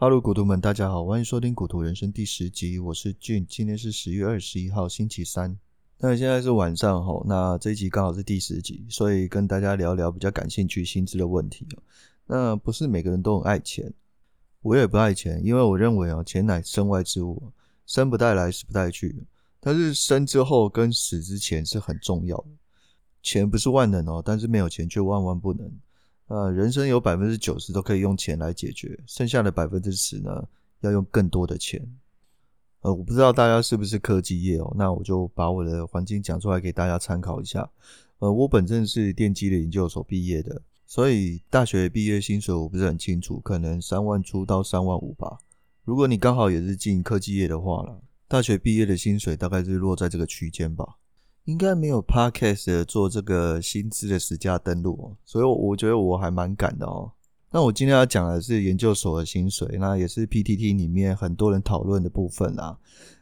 哈喽，股徒们，大家好，欢迎收听《股徒人生》第十集，我是俊，今天是十月二十一号，星期三。那现在是晚上吼，那这一集刚好是第十集，所以跟大家聊聊比较感兴趣薪资的问题。那不是每个人都很爱钱，我也不爱钱，因为我认为啊，钱乃身外之物，生不带来，死不带去。但是生之后跟死之前是很重要的。钱不是万能哦，但是没有钱却万万不能。呃，人生有百分之九十都可以用钱来解决，剩下的百分之十呢，要用更多的钱。呃，我不知道大家是不是科技业哦，那我就把我的环境讲出来给大家参考一下。呃，我本身是电机的研究所毕业的，所以大学毕业薪水我不是很清楚，可能三万出到三万五吧。如果你刚好也是进科技业的话啦，大学毕业的薪水大概是落在这个区间吧。应该没有 Podcast 做这个薪资的实价登录，所以我觉得我还蛮赶的哦。那我今天要讲的是研究所的薪水，那也是 PTT 里面很多人讨论的部分啦。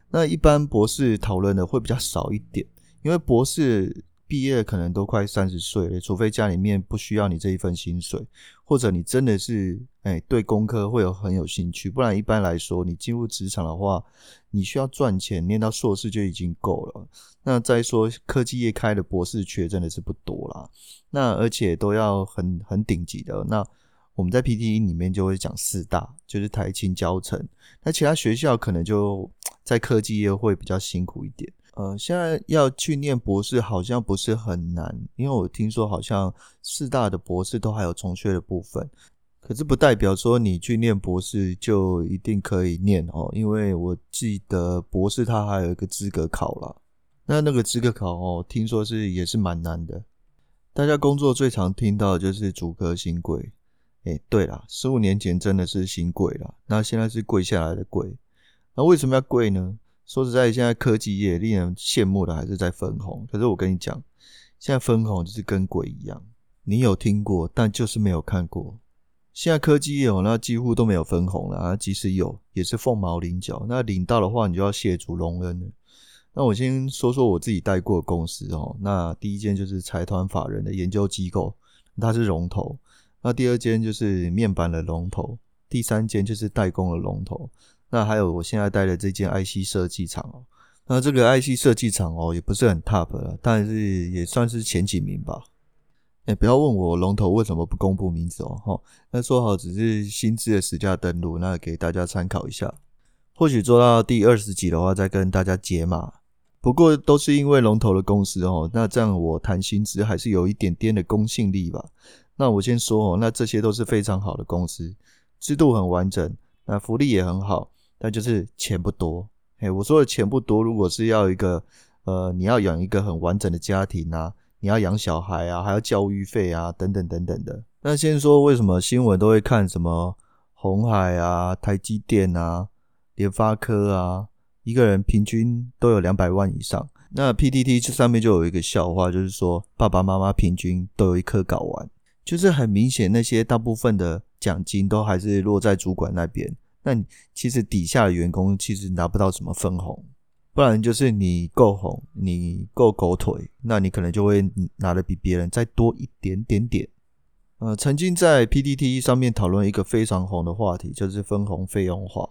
那一般博士讨论的会比较少一点，因为博士。毕业可能都快三十岁了，除非家里面不需要你这一份薪水，或者你真的是哎对工科会有很有兴趣，不然一般来说你进入职场的话，你需要赚钱，念到硕士就已经够了。那再说科技业开的博士缺真的是不多啦，那而且都要很很顶级的。那我们在 PTT 里面就会讲四大，就是台清交成，那其他学校可能就 在科技业会比较辛苦一点。呃，现在要去念博士好像不是很难，因为我听说好像四大的博士都还有重学的部分，可是不代表说你去念博士就一定可以念哦，因为我记得博士他还有一个资格考啦，那那个资格考哦，听说是也是蛮难的。大家工作最常听到的就是主科新贵，诶，对啦，十五年前真的是新贵啦，那现在是贵下来的贵，那为什么要贵呢？说实在，现在科技业令人羡慕的还是在分红。可是我跟你讲，现在分红就是跟鬼一样，你有听过，但就是没有看过。现在科技业哦，那几乎都没有分红了啊，即使有，也是凤毛麟角。那领到的话，你就要谢主隆恩了。那我先说说我自己带过的公司哦。那第一间就是财团法人的研究机构，它是龙头。那第二间就是面板的龙头，第三间就是代工的龙头。那还有我现在待的这间 IC 设计厂哦，那这个 IC 设计厂哦也不是很 top 了，但是也算是前几名吧。哎，不要问我龙头为什么不公布名字哦，齁，那说好只是薪资的实价登录，那给大家参考一下。或许做到第二十集的话，再跟大家解码。不过都是因为龙头的公司哦，那这样我谈薪资还是有一点点的公信力吧。那我先说哦，那这些都是非常好的公司，制度很完整，那福利也很好。但就是钱不多，嘿，我说的钱不多。如果是要一个，呃，你要养一个很完整的家庭啊，你要养小孩啊，还要教育费啊，等等等等的。那先说为什么新闻都会看什么红海啊、台积电啊、联发科啊，一个人平均都有两百万以上。那 PTT 这上面就有一个笑话，就是说爸爸妈妈平均都有一颗睾丸，就是很明显那些大部分的奖金都还是落在主管那边。那你其实底下的员工其实拿不到什么分红，不然就是你够红，你够狗腿，那你可能就会拿的比别人再多一点点点。呃，曾经在 PTT 上面讨论一个非常红的话题，就是分红费用化。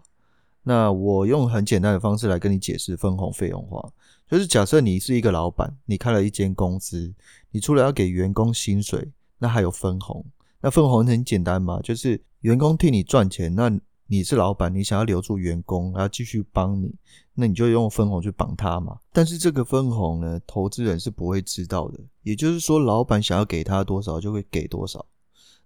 那我用很简单的方式来跟你解释分红费用化，就是假设你是一个老板，你开了一间公司，你除了要给员工薪水，那还有分红。那分红很简单嘛，就是员工替你赚钱，那你是老板，你想要留住员工，然后继续帮你，那你就用分红去绑他嘛。但是这个分红呢，投资人是不会知道的。也就是说，老板想要给他多少，就会给多少。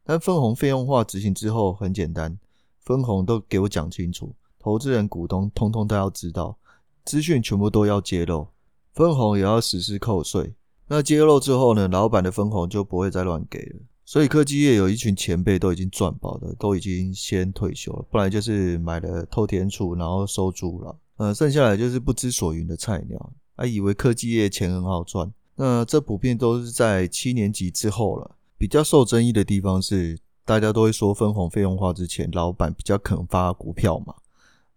但分红费用化执行之后很简单，分红都给我讲清楚，投资人、股东通通都要知道，资讯全部都要揭露，分红也要实施扣税。那揭露之后呢，老板的分红就不会再乱给了。所以科技业有一群前辈都已经赚饱了，都已经先退休了，不然就是买了透天厝，然后收租了。呃，剩下来就是不知所云的菜鸟，还、啊、以为科技业钱很好赚。那这普遍都是在七年级之后了。比较受争议的地方是，大家都会说分红费用化之前，老板比较肯发股票嘛。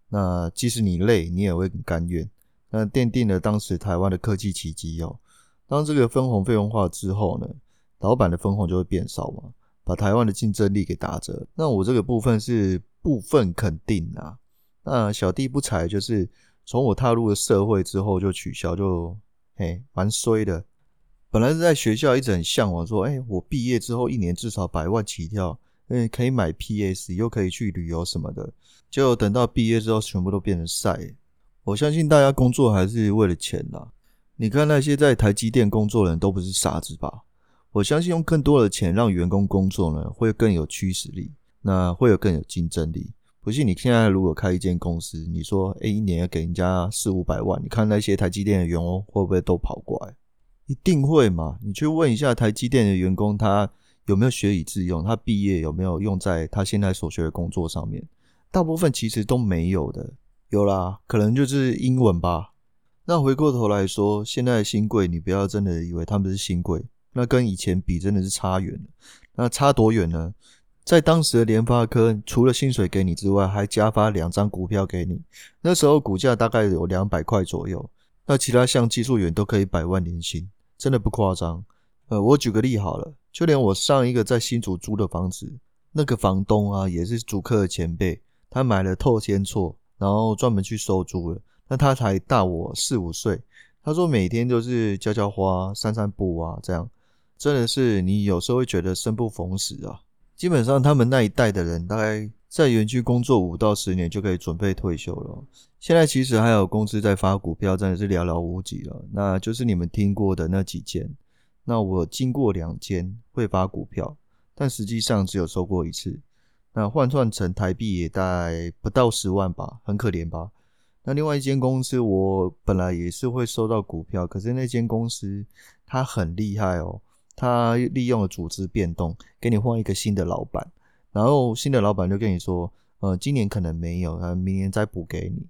那即使你累，你也会很甘愿。那奠定了当时台湾的科技奇迹哦。当这个分红费用化之后呢，老板的分红就会变少嘛，把台湾的竞争力给打折。那我这个部分是部分肯定啊。那小弟不才就是从我踏入了社会之后就取消，就嘿蛮衰的。本来是在学校一直很向往，说，哎，我毕业之后一年至少百万起跳，嗯，可以买 PS，又可以去旅游什么的。就等到毕业之后，全部都变成晒。我相信大家工作还是为了钱啦。你看那些在台积电工作的人都不是傻子吧？我相信用更多的钱让员工工作呢，会更有驱使力，那会有更有竞争力。不信你现在如果开一间公司，你说诶，一年要给人家四五百万，你看那些台积电的员工会不会都跑过来？一定会嘛？你去问一下台积电的员工，他有没有学以致用？他毕业有没有用在他现在所学的工作上面？大部分其实都没有的。有啦，可能就是英文吧。那回过头来说，现在的新贵，你不要真的以为他们是新贵，那跟以前比真的是差远了。那差多远呢？在当时的联发科，除了薪水给你之外，还加发两张股票给你。那时候股价大概有两百块左右。那其他像技术员都可以百万年薪，真的不夸张。呃，我举个例好了，就连我上一个在新竹租的房子，那个房东啊，也是竹科的前辈，他买了透天厝，然后专门去收租了。那他才大我四五岁，他说每天就是浇浇花、散散步啊，这样真的是你有时候会觉得生不逢时啊。基本上他们那一代的人，大概在园区工作五到十年就可以准备退休了。现在其实还有公司在发股票，真的是寥寥无几了。那就是你们听过的那几间。那我经过两间会发股票，但实际上只有收过一次。那换算成台币也大概不到十万吧，很可怜吧。那另外一间公司，我本来也是会收到股票，可是那间公司它很厉害哦，他利用了组织变动，给你换一个新的老板，然后新的老板就跟你说，呃，今年可能没有，呃，明年再补给你。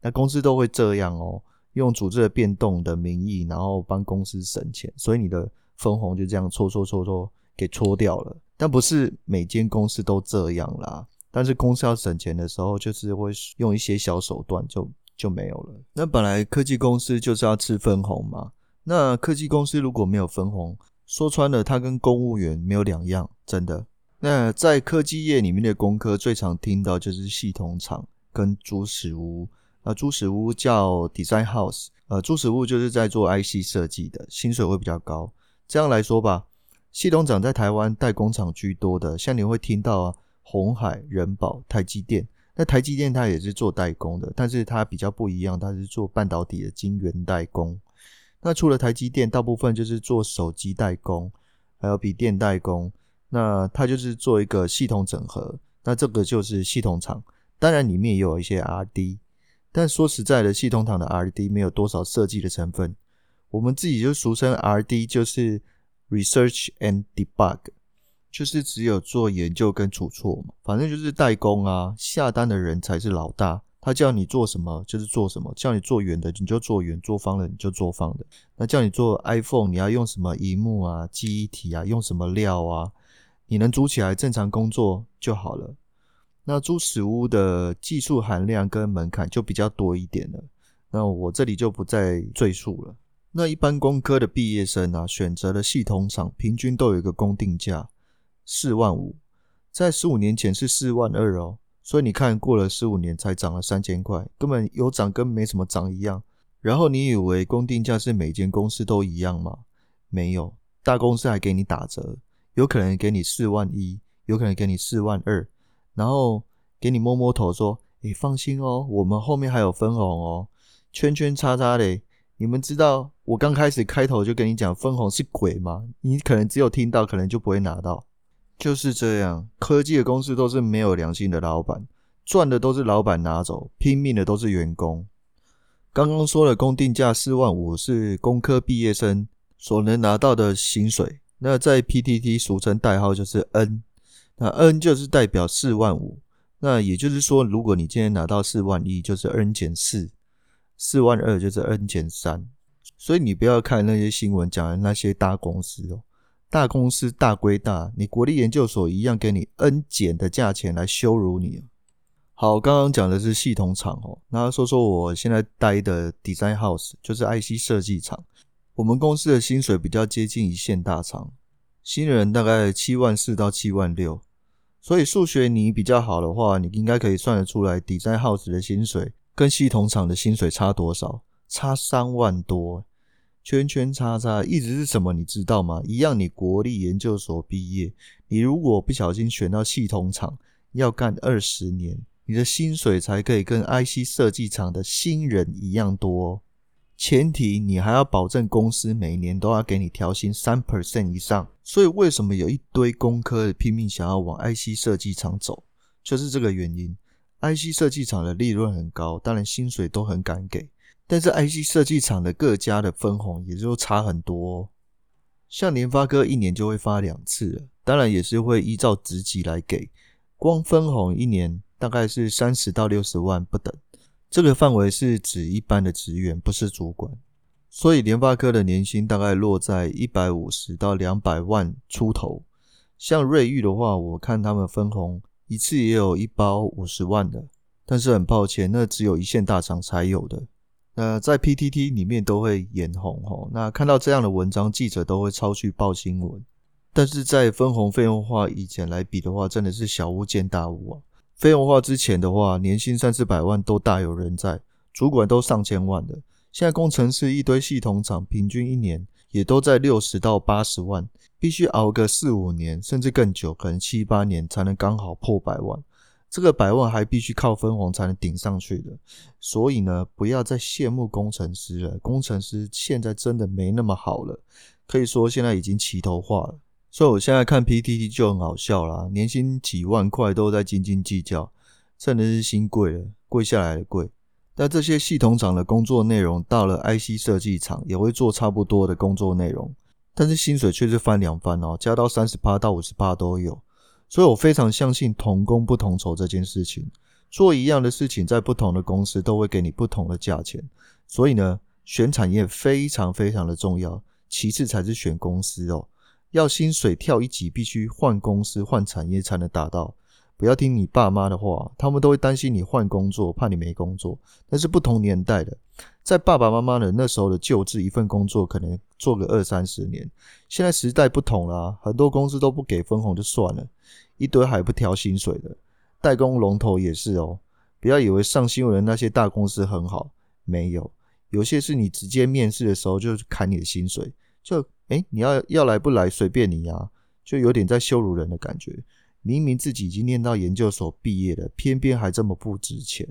那公司都会这样哦，用组织的变动的名义，然后帮公司省钱，所以你的分红就这样搓搓搓搓给搓掉了。但不是每间公司都这样啦。但是公司要省钱的时候，就是会用一些小手段就，就就没有了。那本来科技公司就是要吃分红嘛。那科技公司如果没有分红，说穿了，它跟公务员没有两样，真的。那在科技业里面的工科，最常听到就是系统厂跟猪屎屋。呃，猪屎屋叫 Design House，呃，猪屎屋就是在做 IC 设计的，薪水会比较高。这样来说吧，系统厂在台湾代工厂居多的，像你会听到啊。鸿海、人保、台积电，那台积电它也是做代工的，但是它比较不一样，它是做半导体的晶圆代工。那除了台积电，大部分就是做手机代工，还有笔电代工。那它就是做一个系统整合，那这个就是系统厂。当然里面也有一些 R&D，但说实在的，系统厂的 R&D 没有多少设计的成分。我们自己就俗称 R&D，就是 Research and Debug。就是只有做研究跟出错嘛，反正就是代工啊，下单的人才是老大，他叫你做什么就是做什么，叫你做圆的你就做圆，做方的你就做方的。那叫你做 iPhone，你要用什么萤幕啊、记忆体啊，用什么料啊，你能组起来正常工作就好了。那猪屎屋的技术含量跟门槛就比较多一点了，那我这里就不再赘述了。那一般工科的毕业生啊，选择了系统厂，平均都有一个工定价。四万五，在十五年前是四万二哦，所以你看过了十五年才涨了三千块，根本有涨跟没什么涨一样。然后你以为公定价是每间公司都一样吗？没有，大公司还给你打折，有可能给你四万一，有可能给你四万二，然后给你摸摸头说：“诶，放心哦，我们后面还有分红哦。”圈圈叉叉的，你们知道我刚开始开头就跟你讲分红是鬼吗？你可能只有听到，可能就不会拿到。就是这样，科技的公司都是没有良心的老板，赚的都是老板拿走，拼命的都是员工。刚刚说了公定价四万五是工科毕业生所能拿到的薪水，那在 PTT 俗称代号就是 N，那 N 就是代表四万五，那也就是说，如果你今天拿到四万一，就是 N 减四，四万二就是 N 减三，所以你不要看那些新闻讲的那些大公司哦。大公司大归大，你国立研究所一样给你 N 减的价钱来羞辱你。好，刚刚讲的是系统厂哦，那说说我现在待的 Design House，就是 IC 设计厂。我们公司的薪水比较接近一线大厂，新人大概七万四到七万六，所以数学你比较好的话，你应该可以算得出来，Design House 的薪水跟系统厂的薪水差多少？差三万多，圈圈叉叉，一直是什么？你知道吗？一样，你国立研究所毕业，你如果不小心选到系统厂，要干二十年，你的薪水才可以跟 IC 设计厂的新人一样多。前提你还要保证公司每年都要给你调薪三 percent 以上，所以为什么有一堆工科的拼命想要往 IC 设计厂走，就是这个原因。IC 设计厂的利润很高，当然薪水都很敢给，但是 IC 设计厂的各家的分红也就差很多。像联发科一年就会发两次，当然也是会依照职级来给，光分红一年大概是三十到六十万不等。这个范围是指一般的职员，不是主管，所以联发科的年薪大概落在一百五十到两百万出头。像瑞昱的话，我看他们分红一次也有一包五十万的，但是很抱歉，那只有一线大厂才有的。那在 PTT 里面都会眼红吼，那看到这样的文章，记者都会抄去报新闻。但是在分红费用化以前来比的话，真的是小巫见大巫啊。费用化之前的话，年薪三四百万都大有人在，主管都上千万的。现在工程师一堆系统厂，平均一年也都在六十到八十万，必须熬个四五年，甚至更久，可能七八年才能刚好破百万。这个百万还必须靠分红才能顶上去的。所以呢，不要再羡慕工程师了，工程师现在真的没那么好了，可以说现在已经齐头化了。所以我现在看 PTT 就很好笑啦，年薪几万块都在斤斤计较，真的是心贵了，贵下来的贵。但这些系统厂的工作内容到了 IC 设计厂也会做差不多的工作内容，但是薪水却是翻两番哦，加到三十趴到五十趴都有。所以我非常相信同工不同酬这件事情，做一样的事情在不同的公司都会给你不同的价钱。所以呢，选产业非常非常的重要，其次才是选公司哦。要薪水跳一级，必须换公司、换产业才能达到。不要听你爸妈的话，他们都会担心你换工作，怕你没工作。但是不同年代的，在爸爸妈妈的那时候的旧制，一份工作可能做个二三十年。现在时代不同了，很多公司都不给分红就算了，一堆还不调薪水的。代工龙头也是哦，不要以为上新闻的那些大公司很好，没有，有些是你直接面试的时候就砍你的薪水，就。哎，你要要来不来随便你呀，就有点在羞辱人的感觉。明明自己已经念到研究所毕业了，偏偏还这么不值钱。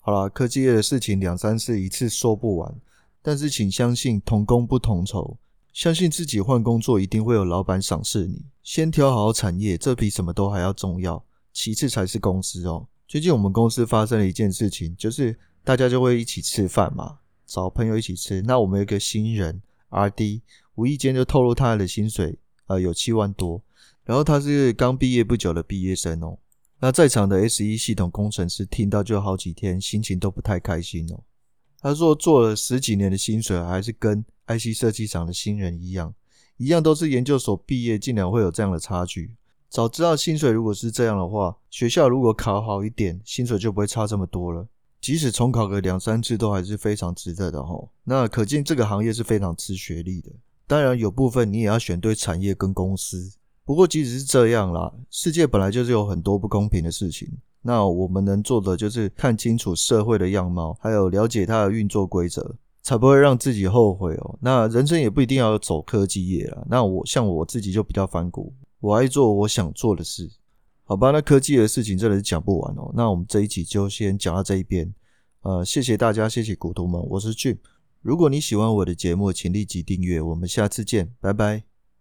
好啦，科技业的事情两三次一次说不完，但是请相信同工不同酬，相信自己换工作一定会有老板赏识你。先挑好产业，这比什么都还要重要。其次才是公司哦。最近我们公司发生了一件事情，就是大家就会一起吃饭嘛，找朋友一起吃。那我们有一个新人 RD。无意间就透露他的薪水，呃，有七万多。然后他是刚毕业不久的毕业生哦。那在场的 S1 系统工程师听到就好几天，心情都不太开心哦。他说做了十几年的薪水，还是跟 IC 设计厂的新人一样，一样都是研究所毕业，竟然会有这样的差距。早知道薪水如果是这样的话，学校如果考好一点，薪水就不会差这么多了。即使重考个两三次，都还是非常值得的哦。那可见这个行业是非常吃学历的。当然有部分你也要选对产业跟公司，不过即使是这样啦，世界本来就是有很多不公平的事情。那我们能做的就是看清楚社会的样貌，还有了解它的运作规则，才不会让自己后悔哦。那人生也不一定要走科技业啦。那我像我自己就比较反骨，我爱做我想做的事。好吧，那科技的事情真的是讲不完哦。那我们这一集就先讲到这一边。呃，谢谢大家，谢谢股东们，我是 Jim。如果你喜欢我的节目，请立即订阅。我们下次见，拜拜。